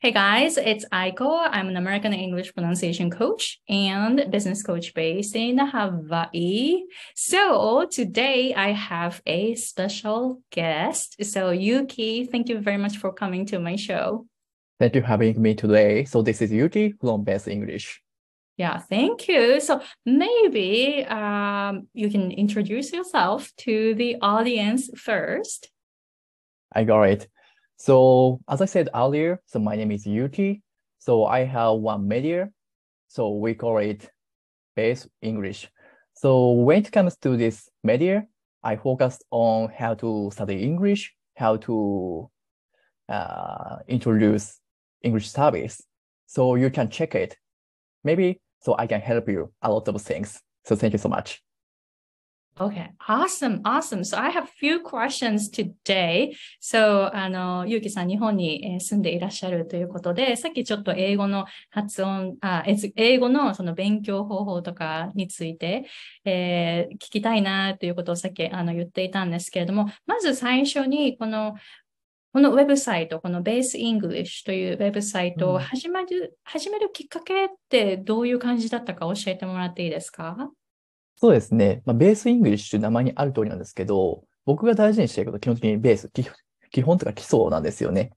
Hey guys, it's Aiko. I'm an American English pronunciation coach and business coach based in Hawaii. So today I have a special guest. So Yuki, thank you very much for coming to my show. Thank you for having me today. So this is Yuki from Best English. Yeah, thank you. So maybe um, you can introduce yourself to the audience first. I got it. So as I said earlier, so my name is Yuki. So I have one media. So we call it Base English. So when it comes to this media, I focused on how to study English, how to uh, introduce English service. So you can check it. Maybe so I can help you a lot of things. So thank you so much. Okay, awesome, awesome. So I have few questions today. So, あの、ゆうきさん、日本に住んでいらっしゃるということで、さっきちょっと英語の発音、あ英語のその勉強方法とかについて、えー、聞きたいなということをさっきあの言っていたんですけれども、まず最初に、この、このウェブサイト、この Base English というウェブサイトを始める、うん、始めるきっかけってどういう感じだったか教えてもらっていいですか？そうですね。まあ、 Base English 名前にある通りなんですけど、僕が大事にしていることは基本的にベース、基本とか基礎なんですよね。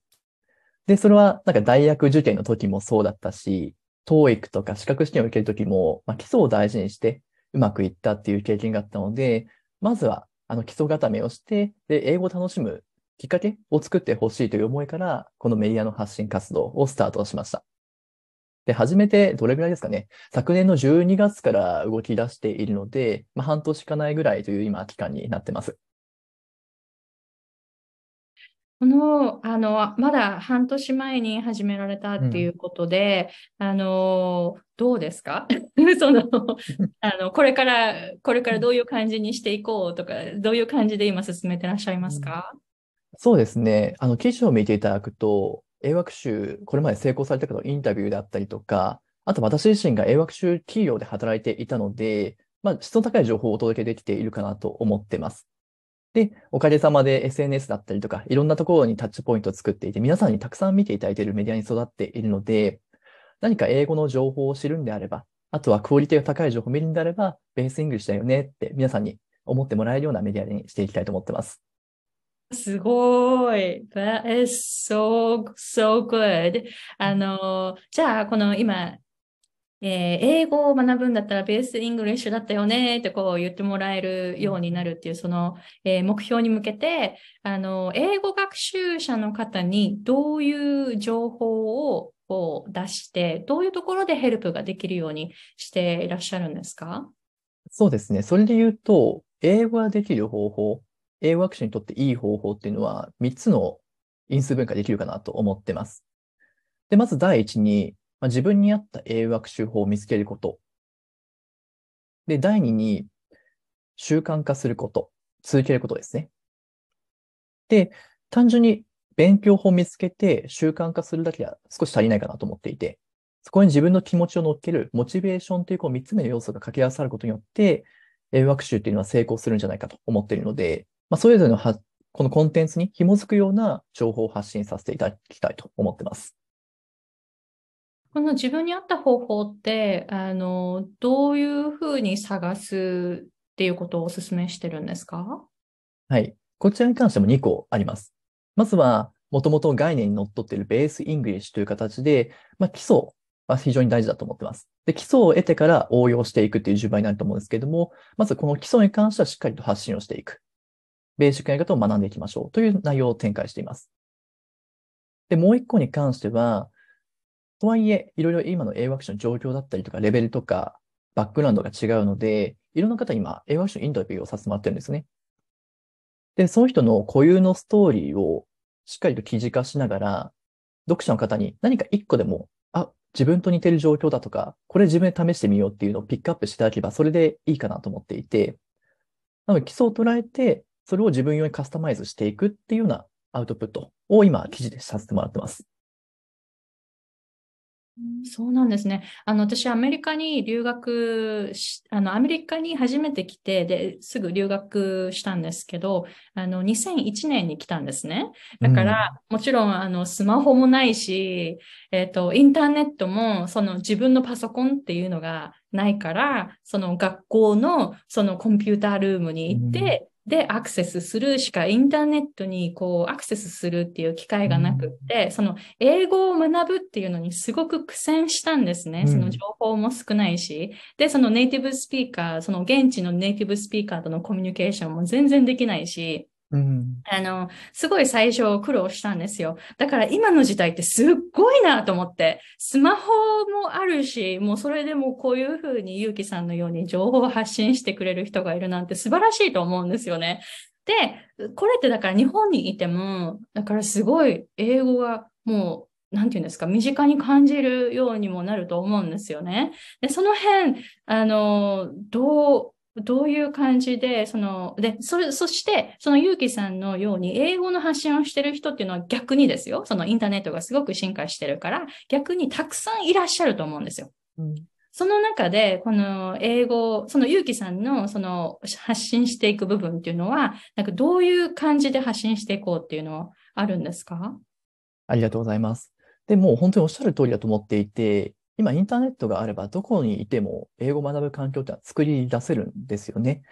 で、それはなんか大学受験の時もそうだったし、TOEIC とか資格試験を受ける時も、まあ、基礎を大事にしてうまくいったっていう経験があったので、まずはあの基礎固めをして、で、英語を楽しむきっかけを作ってほしいという思いから、このメディアの発信活動をスタートしました。で、始めてどれぐらいですかね。昨年の12月から動き出しているので、まあ、半年かないぐらいという今期間になってます。この、あの、まだ半年前に始められたっていうことで、うん、あの、どうですか？その、あの、これから、これからどういう感じにしていこうとか、どういう感じで今進めてらっしゃいますか、うん、そうですね。あの、記事を見ていただくと、英学習、これまで成功された方のインタビューであったりとか、あと私自身が英学習企業で働いていたので、まあ、質の高い情報をお届けできているかなと思ってます。で、おかげさまで SNS だったりとか、いろんなところにタッチポイントを作っていて、皆さんにたくさん見ていただいているメディアに育っているので、何か英語の情報を知るんであれば、あとはクオリティが高い情報を見るんであれば、 Base English だよねって皆さんに思ってもらえるようなメディアにしていきたいと思ってます。すごい。That is so, so good. あの、じゃあ、この今、えー、英語を学ぶんだったら Base English だったよねってこう言ってもらえるようになるっていうその、えー、目標に向けてあの英語学習者の方にどういう情報をこう出してどういうところでヘルプができるようにしていらっしゃるんですか？そうですね。それで言うと英語ができる方法英語学習にとっていい方法っていうのは、3つの因数分解できるかなと思ってます。で、まず第一に、まあ、自分に合った英語学習法を見つけること。で、第二に、習慣化すること。続けることですね。で、単純に勉強法を見つけて習慣化するだけでは少し足りないかなと思っていて、そこに自分の気持ちを乗っけるモチベーションというこう3つ目の要素が掛け合わさることによって、英語学習っていうのは成功するんじゃないかと思っているので、まあ、それぞれのはこのコンテンツに紐づくような情報を発信させていただきたいと思ってます。この自分に合った方法って、あの、どういうふうに探すっていうことをお勧めしてるんですか？はい。こちらに関しても2個あります。まずは、もともと概念にのっとっている Base English という形で、まあ、基礎は非常に大事だと思ってます。で、基礎を得てから応用していくっていう順番になると思うんですけれども、まずこの基礎に関してはしっかりと発信をしていく。ベーシックなやり方を学んでいきましょうという内容を展開しています。で、もう一個に関しては、とはいえ、いろいろ今の英語学習の状況だったりとか、レベルとか、バックグラウンドが違うので、いろんな方今、英語学習のインタビューをさせてもらってるんですね。で、その人の固有のストーリーをしっかりと記事化しながら、読者の方に何か一個でも、あ、自分と似てる状況だとか、これ自分で試してみようっていうのをピックアップしていただければ、それでいいかなと思っていて、なので基礎を捉えて、それを自分用にカスタマイズしていくっていうようなアウトプットを今記事でさせてもらってます。そうなんですね。あの、私、アメリカに留学し、あの、アメリカに初めて来て、で、すぐ留学したんですけど、あの、2001年に来たんですね。だから、うん、もちろん、あの、スマホもないし、えっ、ー、と、インターネットも、その自分のパソコンっていうのがないから、その学校の、そのコンピュータールームに行って、でアクセスするしかインターネットにこうアクセスするっていう機会がなくって、うん、その英語を学ぶっていうのにすごく苦戦したんですね。うん、その情報も少ないし。で、そのネイティブスピーカー、その現地のネイティブスピーカーとのコミュニケーションも全然できないし、うん、あの、すごい最初苦労したんですよ。だから今の時代ってすっごいなと思って、スマホもあるし、もうそれでもこういうふうにゆうきさんのように情報を発信してくれる人がいるなんて素晴らしいと思うんですよね。で、これってだから日本にいても、だからすごい英語がもうなんていうんですか、身近に感じるようにもなると思うんですよね。で、その辺、あの、どう、どういう感じで、その、で、そそして、そのゆうきさんのように、英語の発信をしてる人っていうのは逆にですよ。そのインターネットがすごく進化してるから、逆にたくさんいらっしゃると思うんですよ。うん、その中で、この英語、そのゆうきさんのその発信していく部分っていうのは、なんかどういう感じで発信していこうっていうのはあるんですか？ありがとうございます。でも本当におっしゃる通りだと思っていて、今インターネットがあればどこにいても英語を学ぶ環境ってのは作り出せるんですよね。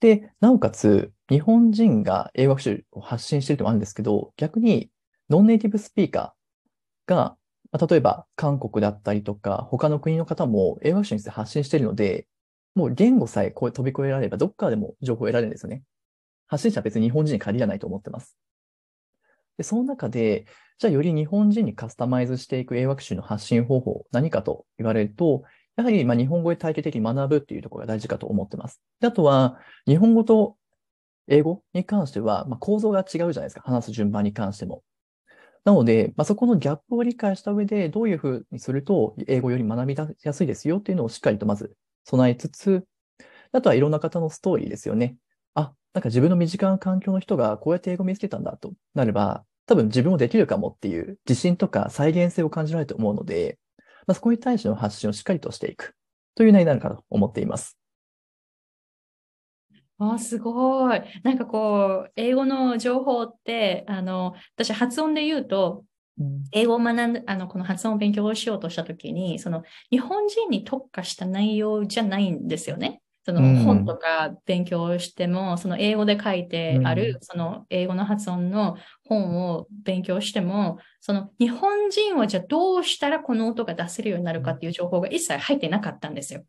で、なおかつ日本人が英語学習を発信しているともあるんですけど、逆にノンネイティブスピーカーが、まあ、例えば韓国だったりとか他の国の方も英語学習について発信しているので、もう言語さえ飛び越えられればどっかでも情報を得られるんですよね。発信者は別に日本人に限らないと思ってます。で、その中で、じゃあより日本人にカスタマイズしていく英学習の発信方法、何かと言われると、やはりま日本語で体系的に学ぶっていうところが大事かと思ってます。であとは、日本語と英語に関しては、ま構造が違うじゃないですか。話す順番に関しても。なので、まあ、そこのギャップを理解した上で、どういうふうにすると、英語より学びやすいですよっていうのをしっかりとまず備えつつ、あとはいろんな方のストーリーですよね。あ、なんか自分の身近な環境の人がこうやって英語を見つけたんだとなれば、多分自分もできるかもっていう自信とか再現性を感じられると思うので、まあ、そこに対しての発信をしっかりとしていくという内になるかと思っています。あ、すごい。なんかこう、英語の情報って、あの、私発音で言うと、英語を学んで、あの、この発音を勉強しようとしたときに、その、日本人に特化した内容じゃないんですよね。その本とか勉強しても、うん、その英語で書いてある、その英語の発音の本を勉強しても、その日本人はじゃあどうしたらこの音が出せるようになるかっていう情報が一切入ってなかったんですよ。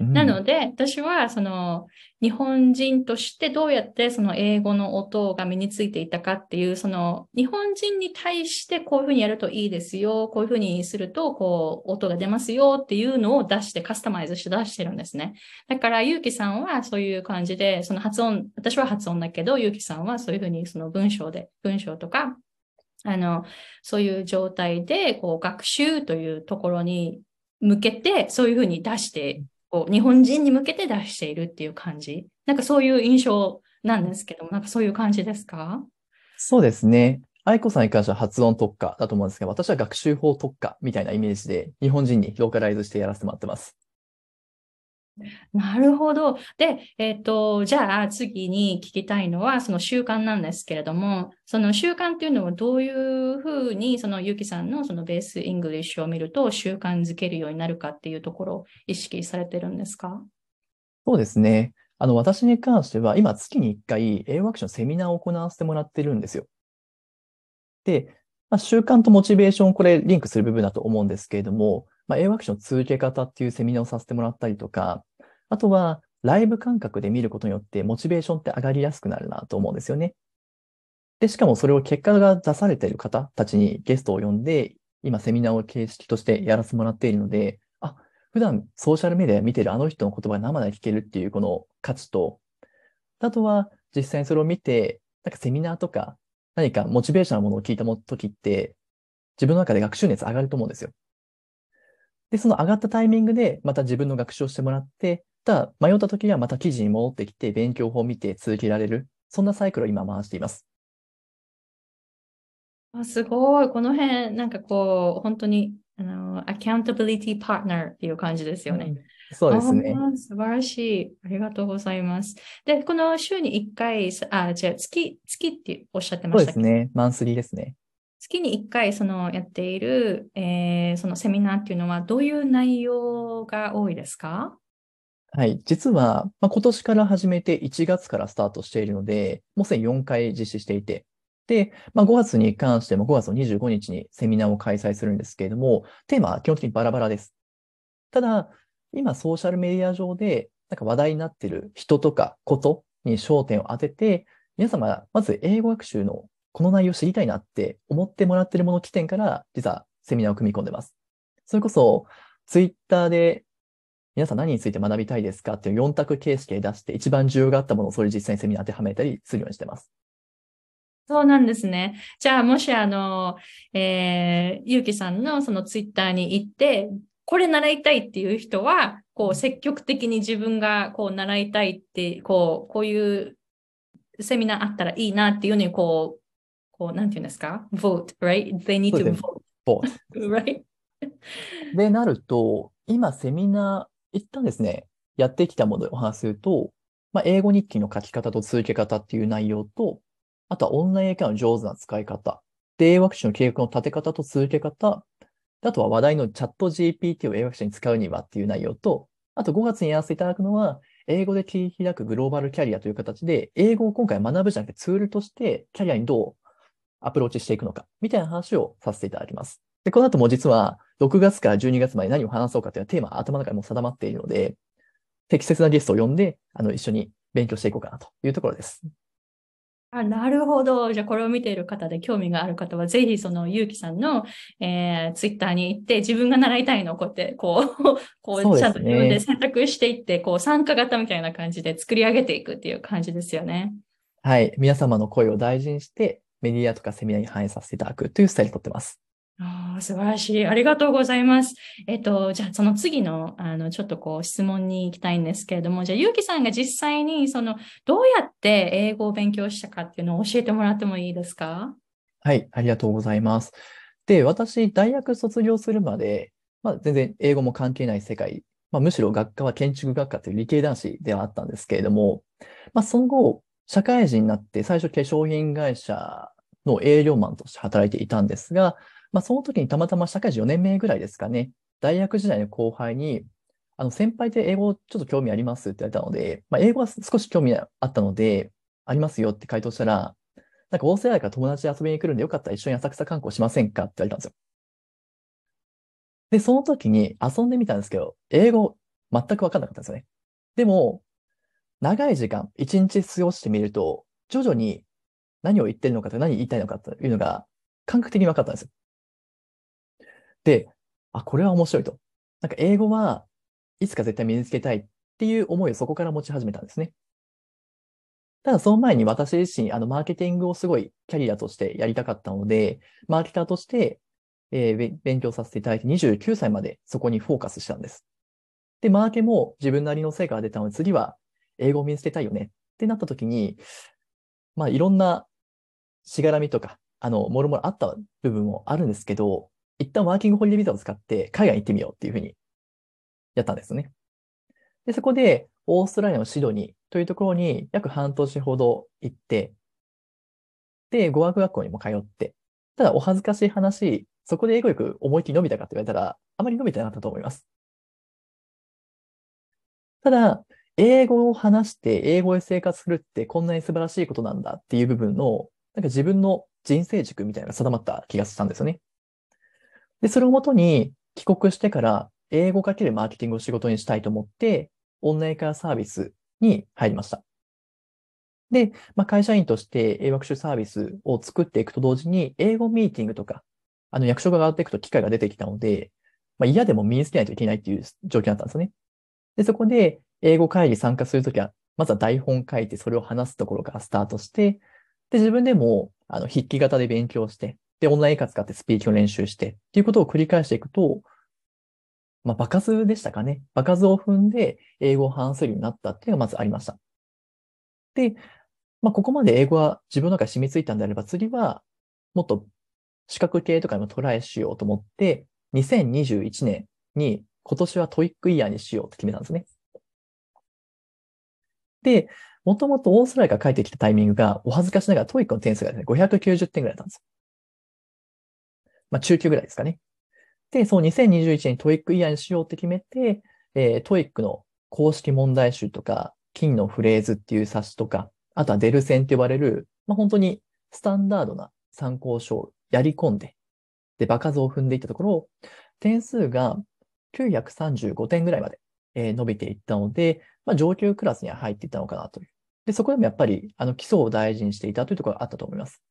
なので、私は、その、日本人としてどうやってその英語の音が身についていたかっていう、その、日本人に対してこういうふうにやるといいですよ、こういうふうにすると、こう、音が出ますよっていうのを出してカスタマイズして出してるんですね。だから、ゆうきさんはそういう感じで、その発音、私は発音だけど、ゆうきさんはそういうふうにその文章で、文章とか、あの、そういう状態で、こう、学習というところに向けて、そういうふうに出してこう日本人に向けて出しているっていう感じ？なんかそういう印象なんですけども、なんかそういう感じですか？そうですね。愛子さんに関しては発音特化だと思うんですが、私は学習法特化みたいなイメージで、日本人にローカライズしてやらせてもらってます。なるほど。で、えっ、ー、と、じゃあ次に聞きたいのは、その習慣なんですけれども、その習慣っていうのはどういうふうに、その Yukiさんのその Base English を見ると習慣づけるようになるかっていうところを意識されてるんですか？そうですね。あの、私に関しては、今月に1回、英語学習のセミナーを行わせてもらってるんですよ。で、まあ、習慣とモチベーション、これリンクする部分だと思うんですけれども、まあ、英語学習の続け方っていうセミナーをさせてもらったりとか、あとは、ライブ感覚で見ることによってモチベーションって上がりやすくなるなと思うんですよね。で、しかもそれを結果が出されている方たちにゲストを呼んで、今セミナーを形式としてやらせてもらっているので、あ、普段ソーシャルメディア見てるあの人の言葉生で聞けるっていうこの価値と、あとは実際にそれを見て、なんかセミナーとか何かモチベーションのものを聞いた時って、自分の中で学習熱上がると思うんですよ。で、その上がったタイミングで、また自分の学習をしてもらって、ただ、迷った時にはまた記事に戻ってきて、勉強法を見て続けられる。そんなサイクルを今回しています。あすごい。この辺、なんかこう、本当にあの、accountability partner っていう感じですよね。うんそうですね。素晴らしい。ありがとうございます。で、この週に1回、あ、じゃあ月、月っておっしゃってまそうしたっけ？ですね。マンスリーですね。月に1回そのやっている、えーそのセミナーっていうのはどういう内容が多いですか？はい。実は、まあ、今年から始めて1月からスタートしているので、もうすでに4回実施していて、で、まあ、5月に関しても5月の25日にセミナーを開催するんですけれども、テーマは基本的にバラバラです。ただ、今ソーシャルメディア上でなんか話題になっている人とかことに焦点を当てて、皆様、まず英語学習のこの内容知りたいなって思ってもらってるもの起点から、実はセミナーを組み込んでます。それこそ、ツイッターで皆さん何について学びたいですか？っていう4択形式で出して、一番需要があったものをそれ実際にセミナー当てはめたりするようにしてます。そうなんですね。じゃあ、もしあの、えー、ゆうきさんのそのツイッターに行って、これ習いたいっていう人は、こう積極的に自分がこう習いたいって、こう、こういうセミナーあったらいいなっていうのに、こう、こう、なんていうんですか ?vote, right? They need to vote, ボー right? で、なると、今セミナー、一旦ですね、やってきたものでお話しすると、まあ、英語日記の書き方と続け方っていう内容と、あとはオンライン英会話の上手な使い方、で、英語学習の計画の立て方と続け方、であとは話題のチャット GPT を英語学習に使うにはっていう内容と、あと5月にやらせていただくのは、英語で切り開くグローバルキャリアという形で、英語を今回学ぶじゃなくてツールとしてキャリアにどうアプローチしていくのか、みたいな話をさせていただきます。で、この後も実は6月から12月まで何を話そうかというのはテーマは頭の中にもう定まっているので、適切なゲストを呼んで、あの、一緒に勉強していこうかなというところです。あ、なるほど。じゃあ、これを見ている方で興味がある方は、ぜひ、その、ゆうきさんの、えー、ツイッターに行って、自分が習いたいのをこうやって、こう、こう、ちゃんと自分で選択していって、こう、参加型みたいな感じで作り上げていくっていう感じですよね。はい。皆様の声を大事にして、メディアとかセミナーに反映させていただくというスタイルをとってます。ああ、素晴らしい。ありがとうございます。えっと、じゃあ、その次の、あの、ちょっとこう、質問に行きたいんですけれども、じゃあ、ゆうきさんが実際に、その、どうやって英語を勉強したかっていうのを教えてもらってもいいですか？はい。ありがとうございます。で、私、大学卒業するまで、まあ、全然英語も関係ない世界、まあ、むしろ学科は建築学科という理系男子ではあったんですけれども、まあ、その後、社会人になって最初化粧品会社の営業マンとして働いていたんですが、まあ、その時にたまたま社会人4年目ぐらいですかね、大学時代の後輩に、あの、先輩で英語ちょっと興味ありますって言われたので、まあ、英語は少し興味あったので、ありますよって回答したら、なんか大勢から友達で遊びに来るんでよかったら一緒に浅草観光しませんかって言われたんですよ。で、その時に遊んでみたんですけど、英語全くわかんなかったんですよね。でも、長い時間、一日過ごしてみると、徐々に何を言ってるのかと何言いたいのかというのが感覚的に分かったんですよ。で、あ、これは面白いと。なんか英語はいつか絶対身につけたいっていう思いをそこから持ち始めたんですね。ただその前に私自身、あの、マーケティングをすごいキャリアとしてやりたかったので、マーケターとして、えー勉強させていただいて29歳までそこにフォーカスしたんです。で、マーケも自分なりの成果が出たので、次は英語を身につけたいよねってなった時に、まあいろんなしがらみとか、あの、もろもろあった部分もあるんですけど、一旦ワーキングホリデービザを使って海外に行ってみようっていうふうにやったんですね。で、そこでオーストラリアのシドニーというところに約半年ほど行って、で、語学学校にも通って、ただお恥ずかしい話、そこで英語力思いっきり伸びたかって言われたら、あまり伸びてなかったと思います。ただ、英語を話して英語で生活するってこんなに素晴らしいことなんだっていう部分の、なんか自分の人生軸みたいなのが定まった気がしたんですよね。で、それをもとに帰国してから英語かけるマーケティングを仕事にしたいと思って、オンライン化サービスに入りました。で、まあ、会社員として英学習サービスを作っていくと同時に、英語ミーティングとか、あの役所が上がっていくと機会が出てきたので、まあ、嫌でも身につけないといけないっていう状況だったんですよね。で、そこで英語会議参加するときは、まずは台本書いてそれを話すところからスタートして、で、自分でも、あの、筆記型で勉強して、で、オンライン英会話使ってスピーキングを練習して、っていうことを繰り返していくと、まあ、場数でしたかね。場数を踏んで英語を話せるようになったっていうのがまずありました。で、まあ、ここまで英語は自分の中に染みついたんであれば、次は、もっと資格系とかにもトライしようと思って、2021年に今年はトイックイヤーにしようと決めたんですね。で、もともとオーストラリアから帰ってきたタイミングが、お恥ずかしながら TOEIC の点数がですね、590点ぐらいだったんですよ。まあ、中級ぐらいですかね。で、その2021年にトイックイヤーにしようって決めて、えー、 TOEIC の公式問題集とか、金のフレーズっていう冊子とか、あとはでる1000って呼ばれる、まあ、本当にスタンダードな参考書をやり込んで、で、場数を踏んでいったところ、点数が935点ぐらいまで、えー、伸びていったので、まあ、上級クラスには入っていったのかなという。で、そこでもやっぱり、あの、基礎を大事にしていたというところがあったと思います。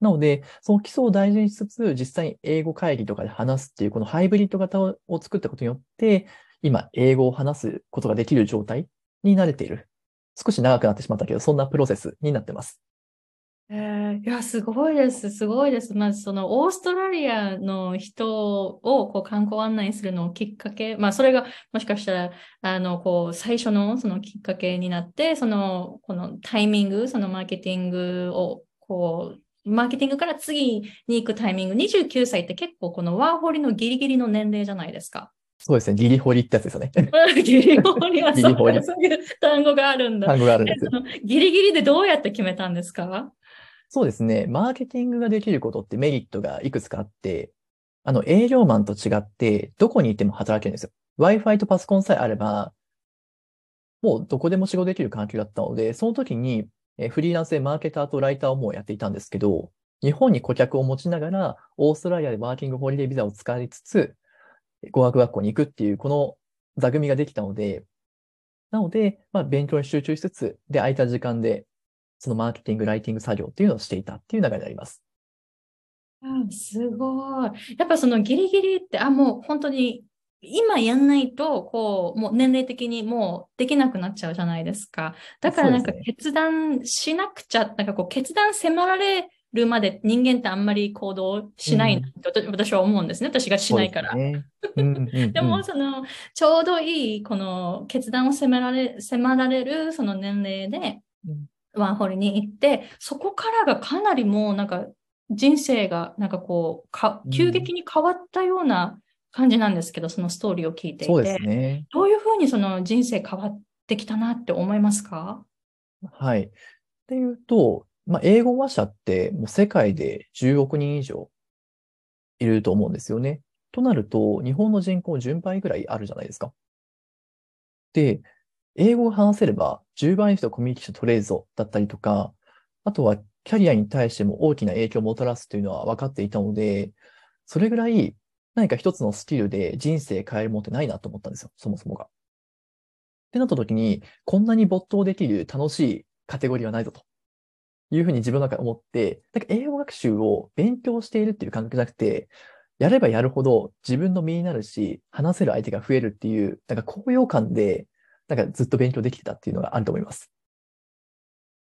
なので、その基礎を大事にしつつ、実際に英語会議とかで話すっていう、このハイブリッド型を作ったことによって、今、英語を話すことができる状態に慣れている。少し長くなってしまったけど、そんなプロセスになってます。えー、いや、すごいです。すごいです。まず、その、オーストラリアの人を、こう、観光案内するのをきっかけ、まあ、それが、もしかしたら、あの、こう、最初の、そのきっかけになって、その、このタイミング、そのマーケティングを、こう、マーケティングから次に行くタイミング、29歳って結構このワーホリのギリギリの年齢じゃないですか。そうですね。ギリホリってやつですよね。ギリホリはそうそういう単語があるんだ。単語があるんですギリギリでどうやって決めたんですか？そうですね。マーケティングができることってメリットがいくつかあって、あの、営業マンと違って、どこにいても働けるんですよ。Wi-Fi とパソコンさえあれば、もうどこでも仕事できる環境だったので、その時に、えフリーランスでマーケターとライターをもうやっていたんですけど、日本に顧客を持ちながら、オーストラリアでワーキングホリデービザを使いつつ、語学学校に行くっていう、この座組ができたので、なので、まあ、勉強に集中しつつ、で、空いた時間で、そのマーケティング、ライティング作業っていうのをしていたっていう流れになります。あすごい。やっぱそのギリギリって、あ、もう本当に今やんないと、こう、もう年齢的にもうできなくなっちゃうじゃないですか。だからなんか決断しなくちゃ、ね、なんかこう決断迫られるまで人間ってあんまり行動しないなって、私は思うんですね。私がしないから。で でも、その、ちょうどいい、この決断を迫られ、迫られる、その年齢で、ワンホリに行って、そこからがかなりもうなんか人生がなんかこう、か急激に変わったような感じなんですけど、そのストーリーを聞いていて。そうですね。どういうふうにその人生変わってきたなって思いますか？はい。っていうと、まあ、英語話者ってもう世界で10億人以上いると思うんですよね。となると、日本の人口10倍ぐらいあるじゃないですか。で、英語を話せれば10倍の人コミュニケーション取れるぞだったりとか、あとはキャリアに対しても大きな影響をもたらすというのは分かっていたので、それぐらい何か一つのスキルで人生変えるものってないなと思ったんですよ、そもそもが。ってなった時に、こんなに没頭できる楽しいカテゴリーはないぞと。いうふうに自分の中で思って、なんか英語学習を勉強しているっていう感覚じゃなくて、やればやるほど自分の身になるし、話せる相手が増えるっていう、なんか高揚感で、なんかずっと勉強できてたっていうのがあると思います。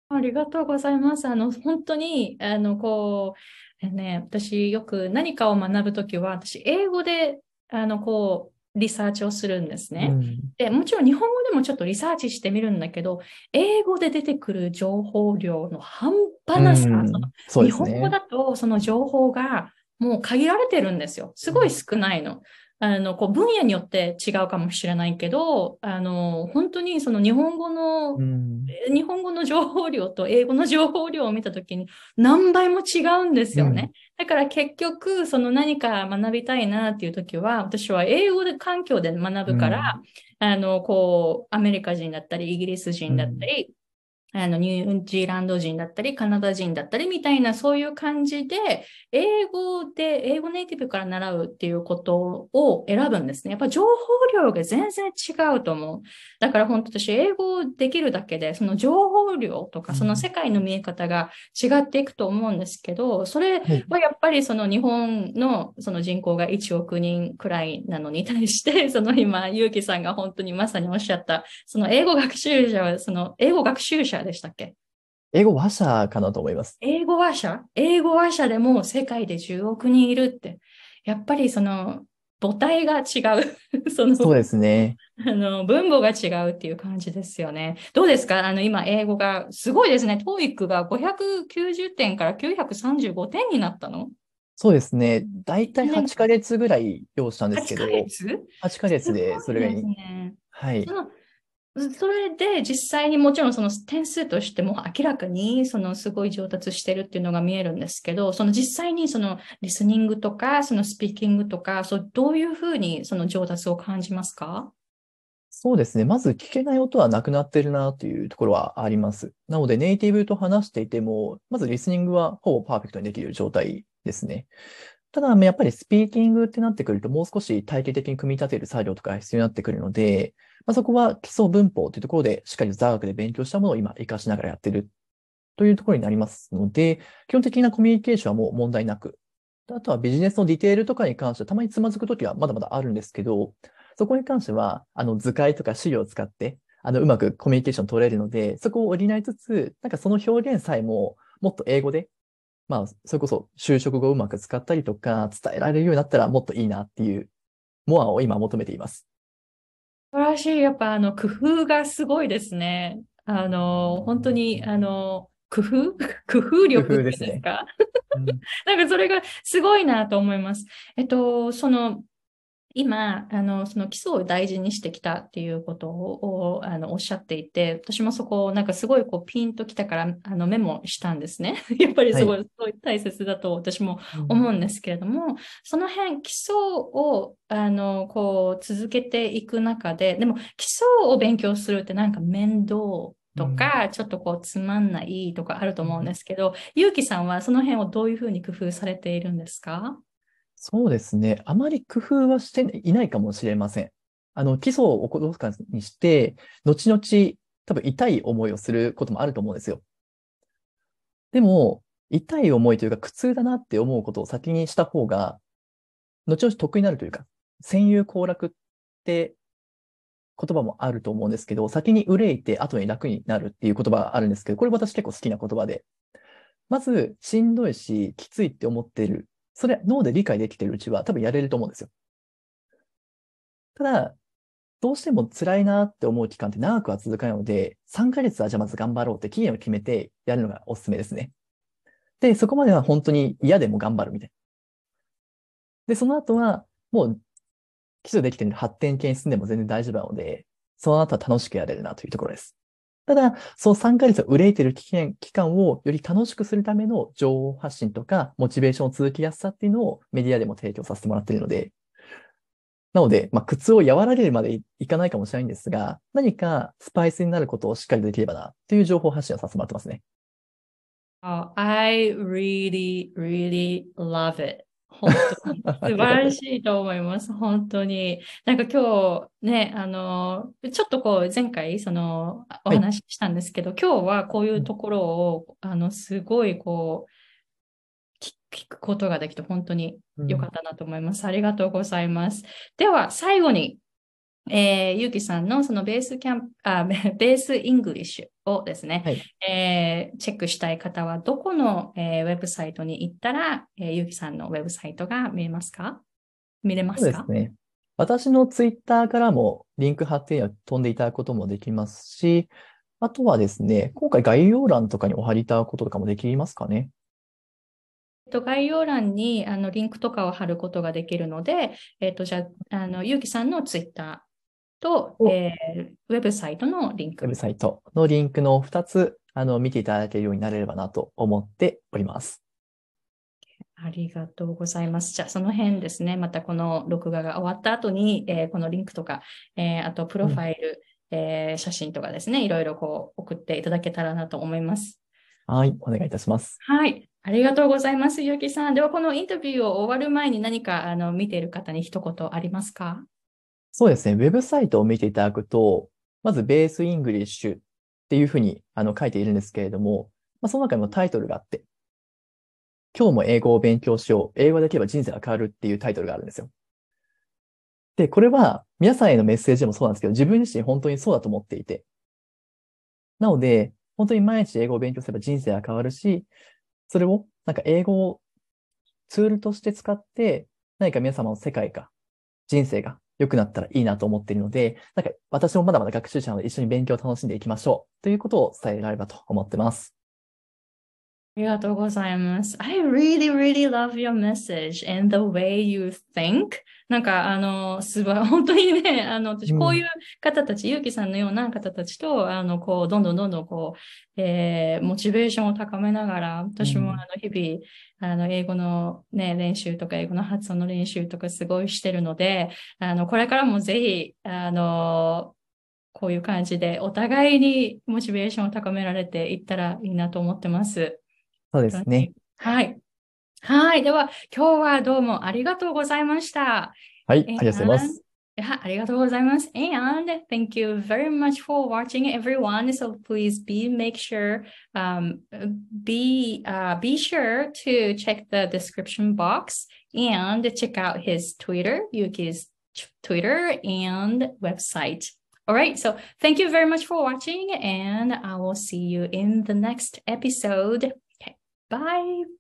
ありがとうございます。あの、本当に、あの、こう、ね、私よく何かを学ぶときは、私、英語で、あの、こう、リサーチをするんですね、うん、で。もちろん日本語でもちょっとリサーチしてみるんだけど、英語で出てくる情報量の半端なさ、うんね、日本語だとその情報がもう限られてるんですよ。すごい少ないの。あの、こう、分野によって違うかもしれないけど、あの、本当にその日本語の、うん、日本語の情報量と英語の情報量を見たときに何倍も違うんですよね。うん、だから結局、その何か学びたいなっていうときは、私は英語で環境で学ぶから、うん、あの、こう、アメリカ人だったり、イギリス人だったり、あの、ニュージーランド人だったり、カナダ人だったりみたいな、そういう感じで、英語で、英語ネイティブから習うっていうことを選ぶんですね。やっぱ情報量が全然違うと思う。だから本当私、英語できるだけで、その情報量とか、その世界の見え方が違っていくと思うんですけど、それはやっぱりその日本のその人口が1億人くらいなのに対して、その今、ゆうきさんが本当にまさにおっしゃった、その英語学習者は、その英語学習者でしたっけ？英語話者かなと思います。英語話者？英語話者でも世界で10億人いるって、やっぱりその母体が違う その。そうですね。あの、分母が違うっていう感じですよね。どうですか？あの、今、英語が、すごいですね。TOEIC が590点から935点になったの？そうですね。だいたい8ヶ月ぐらい要したんですけ8ど、ヶ月？8ヶ月でそれがいいいね。はいそ。のそれで実際にもちろんその点数としても明らかにそのすごい上達してるっていうのが見えるんですけど、その実際にそのリスニングとか、そのスピーキングとか、そうどういうふうにその上達を感じますか？そうですね。まず聞けない音はなくなってるなというところはあります。なのでネイティブと話していても、まずリスニングはほぼパーフェクトにできる状態ですね。ただ、やっぱりスピーキングってなってくると、もう少し体系的に組み立てる作業とかが必要になってくるので、まあ、そこは基礎文法というところで、しっかり座学で勉強したものを今活かしながらやってるというところになりますので、基本的なコミュニケーションはもう問題なく、あとはビジネスのディテールとかに関してはたまにつまずくときはまだまだあるんですけど、そこに関しては、あの図解とか資料を使って、あのうまくコミュニケーション取れるので、そこを補いつつ、なんかその表現さえももっと英語でまあ、それこそ就職後うまく使ったりとか、伝えられるようになったらもっといいなっていう、モアを今求めています。素晴らしい。やっぱあの工夫がすごいですね。あの、本当にあの、工夫？工夫力ってですか？なんかそれがすごいなと思います。えっと、その、今、あの、その基礎を大事にしてきたっていうことを、あの、おっしゃっていて、私もそこ、なんかすごいこう、ピンときたから、あの、メモしたんですね。やっぱりすごい、い大切だと私も思うんですけれども、その辺、基礎を、あの、こう、続けていく中で、でも、基礎を勉強するってなんか面倒とか、ちょっとこう、つまんないとかあると思うんですけど、ゆうきさんはその辺をどういうふうに工夫されているんですか？そうですね。あまり工夫はしていないかもしれません。あの、基礎をおろかにして、後々多分痛い思いをすることもあると思うんですよ。でも、痛い思いというか苦痛だなって思うことを先にした方が、後々得になるというか、戦友行楽って言葉もあると思うんですけど、先に憂いて後に楽になるっていう言葉があるんですけど、これ私結構好きな言葉で。まず、しんどいし、きついって思ってる。それ脳で理解できてるうちは多分やれると思うんですよ。ただ、どうしても辛いなって思う期間って長くは続かないので、3ヶ月はじゃあまず頑張ろうって期限を決めてやるのがおすすめですね。で、そこまでは本当に嫌でも頑張るみたいな。で、その後はもう基礎できてる発展系に進んでも全然大丈夫なので、その後は楽しくやれるなというところです。ただ、その3ヶ月を憂いている期間期間をより楽しくするための情報発信とか、モチベーションを続きやすさっていうのをメディアでも提供させてもらっているので、なので、まあ、苦痛を和らげるまでいかないかもしれないんですが、何かスパイスになることをしっかりできればな、という情報発信をさせてもらってますね。Oh, I really, really love it. 本当に 素晴らしいと思います。本当に。なんか今日ね、あの、ちょっとこう前回そのお話ししたんですけど、はい、今日はこういうところを、あの、すごいこう、聞くことができて本当に良かったなと思います。うん、ありがとうございます。では最後に、えー、ゆうきさんのそのベースキャンプ、あ、Base English をですね、はい、えー、チェックしたい方は、どこの、えー、ウェブサイトに行ったら、えー、ゆうきさんのウェブサイトが見えますか？見れますか？そうですね。私のツイッターからもリンク貼って飛んでいただくこともできますし、あとはですね、今回概要欄とかにお貼りいただくこととかもできますかね？えっと、概要欄にあのリンクとかを貼ることができるので、えっと、じゃあ、あの、ゆうきさんのツイッターと、えー、ウェブサイトのリンク。ウェブサイトのリンクの2つ、あの、見ていただけるようになれればなと思っております。ありがとうございます。じゃあ、その辺ですね、またこの録画が終わった後に、えー、このリンクとか、えー、あと、プロファイル、うん、えー、写真とかですね、いろいろこう、送っていただけたらなと思います。はい、お願いいたします。はい。ありがとうございます、ゆうきさん。では、このインタビューを終わる前に何かあの見ている方に一言ありますか？そうですね。ウェブサイトを見ていただくと、まず Base English っていうふうにあの書いているんですけれども、まあ、その中にもタイトルがあって、今日も英語を勉強しよう。英語できれば人生が変わるっていうタイトルがあるんですよ。で、これは皆さんへのメッセージでもそうなんですけど、自分自身本当にそうだと思っていて。なので、本当に毎日英語を勉強すれば人生が変わるし、それをなんか英語をツールとして使って、何か皆様の世界が、人生が良くなったらいいなと思っているので、なんか私もまだまだ学習者なの一緒に勉強を楽しんでいきましょうということを伝えられればと思ってます。ありがとうございます。I really, really love your message and the way you think. なんか、あの、すごい、本当にね、あの、私、うんこういう方たち、ゆうきさんのような方たちと、あの、こう、どんどんどんどん、こう、えー、モチベーションを高めながら、私も、うんあの、日々、あの、英語のね、練習とか、英語の発音の練習とか、すごいしてるので、あの、これからもぜひ、あの、こういう感じで、お互いにモチベーションを高められていったらいいなと思ってます。そうですね。はい。はい。では、今日はどうもありがとうございました。はい、ありがとうございます。Yeah, thank you very much for watching everyone. So please be make sure um be uh be sure to check the description box and check out his Twitter, Yuki's Twitter and website. All right, so thank you very much for watching, and I will see you in the next episode. Bye.